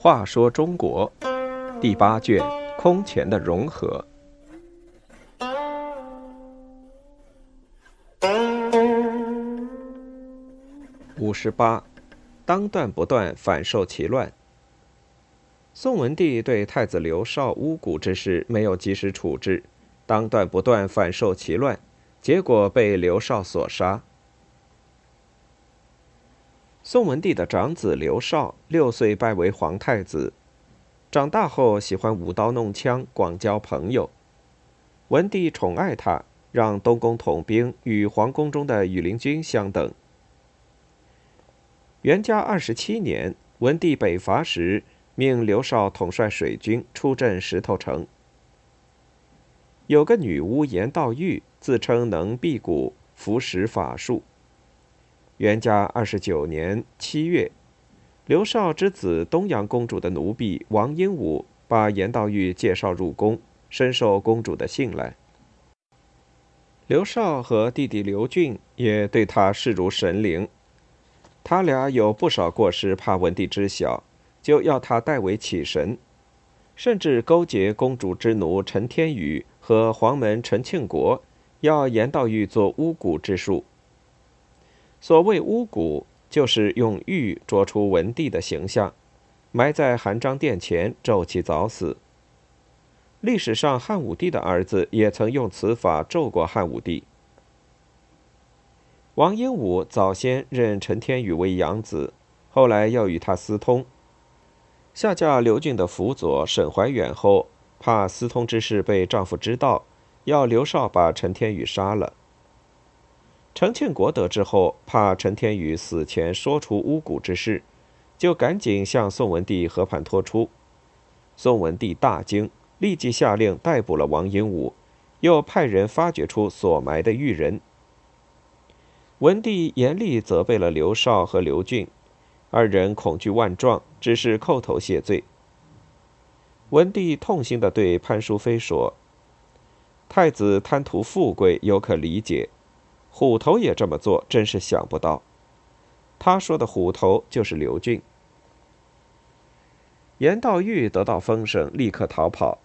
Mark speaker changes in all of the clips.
Speaker 1: 话说中国第八卷空前的融合。五十八，当断不断，反受其乱。宋文帝对太子刘绍巫蛊之事没有及时处置，当断不断，反受其乱，结果被刘绍所杀。宋文帝的长子刘绍六岁拜为皇太子，长大后喜欢舞刀弄枪，广交朋友。文帝宠爱他，让东宫统兵与皇宫中的羽林军相等。元嘉二十七年，文帝北伐时，命刘绍统帅水军出镇石头城。有个女巫严道玉，自称能辟谷、服食法术。元嘉二十九年七月，刘绍之子东阳公主的奴婢王英武把严道玉介绍入宫，深受公主的信赖。刘绍和弟弟刘俊也对他视如神灵。他俩有不少过失，怕文帝知晓，就要他代为起神，甚至勾结公主之奴陈天宇和黄门陈庆国，要严道玉做巫蛊之术。所谓巫蛊，就是用玉捉出文帝的形象，埋在含章殿前，咒其早死。历史上，汉武帝的儿子也曾用此法咒过汉武帝。王英武早先认陈天宇为养子，后来要与他私通。下嫁刘俊的辅佐沈怀远后，怕私通之事被丈夫知道，要刘少把陈天宇杀了。陈庆国得知后，怕陈天宇死前说出巫蛊之事，就赶紧向宋文帝和盘托出。宋文帝大惊，立即下令逮捕了王英武，又派人发掘出所埋的玉人。文帝严厉责备了刘少和刘俊，二人恐惧万状，只是叩头谢罪。文帝痛心地对潘淑妃说：“太子贪图富贵，有可理解。”虎头也这么做，真是想不到。他说的虎头就是刘俊。严道玉得到风声，立刻逃跑。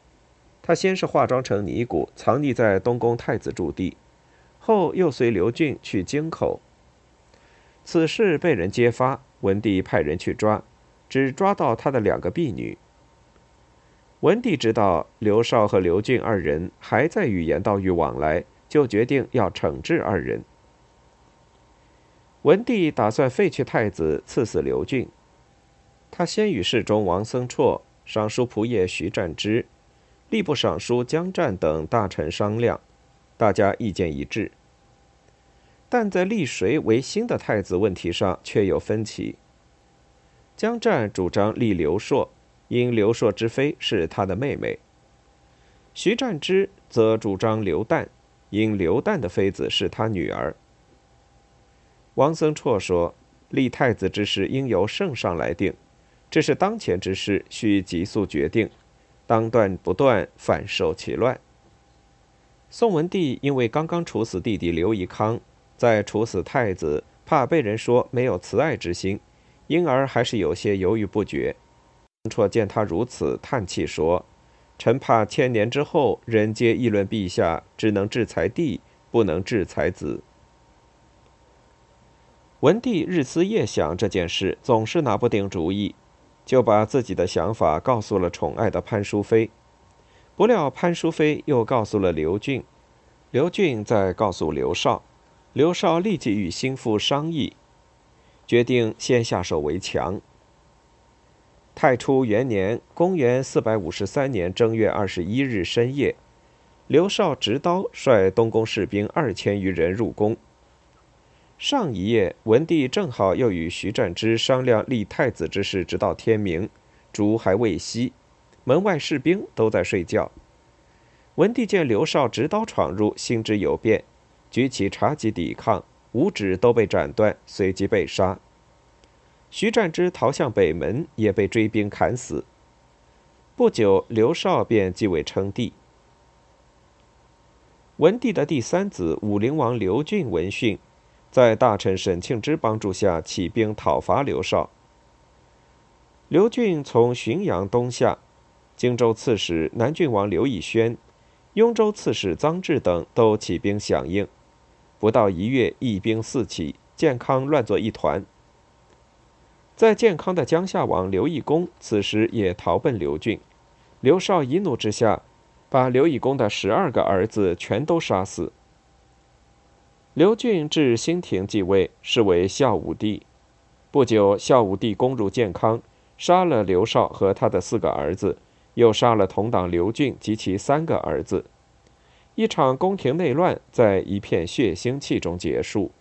Speaker 1: 他先是化妆成尼姑，藏匿在东宫太子驻地，后又随刘俊去京口。此事被人揭发，文帝派人去抓，只抓到他的两个婢女。文帝知道刘绍和刘俊二人还在与严道玉往来。就决定要惩治二人。文帝打算废去太子，赐死刘俊。他先与侍中王僧绰、尚书仆射徐占之、吏部尚书江湛等大臣商量，大家意见一致。但在立谁为新的太子问题上却有分歧。江湛主张立刘硕，因刘硕之妃是他的妹妹；徐占之则主张刘旦。因刘旦的妃子是他女儿。王僧绰说：“立太子之事应由圣上来定，这是当前之事，需急速决定，当断不断，反受其乱。”宋文帝因为刚刚处死弟弟刘义康，在处死太子，怕被人说没有慈爱之心，因而还是有些犹豫不决。绰见他如此，叹气说。臣怕千年之后，人皆议论陛下只能制裁帝，不能制裁子。文帝日思夜想这件事，总是拿不定主意，就把自己的想法告诉了宠爱的潘淑妃。不料潘淑妃又告诉了刘俊，刘俊再告诉刘绍，刘绍立即与心腹商议，决定先下手为强。太初元年（公元453年）正月二十一日深夜，刘绍执刀率东宫士兵二千余人入宫。上一夜，文帝正好又与徐占之商量立太子之事，直到天明，烛还未熄，门外士兵都在睡觉。文帝见刘绍执刀闯入，心知有变，举起茶几抵抗，五指都被斩断，随即被杀。徐占之逃向北门，也被追兵砍死。不久，刘绍便继位称帝。文帝的第三子武陵王刘俊闻讯，在大臣沈庆之帮助下起兵讨伐刘绍。刘俊从浔阳东下，荆州刺史南郡王刘义轩、雍州刺史臧质等都起兵响应。不到一月，义兵四起，建康乱作一团。在建康的江夏王刘义恭此时也逃奔刘郡，刘绍一怒之下。把刘义恭的十二个儿子全都杀死。刘俊至新亭继位，是为孝武帝。不久，孝武帝攻入建康，杀了刘绍和他的四个儿子，又杀了同党刘俊及其三个儿子。一场宫廷内乱在一片血腥气中结束。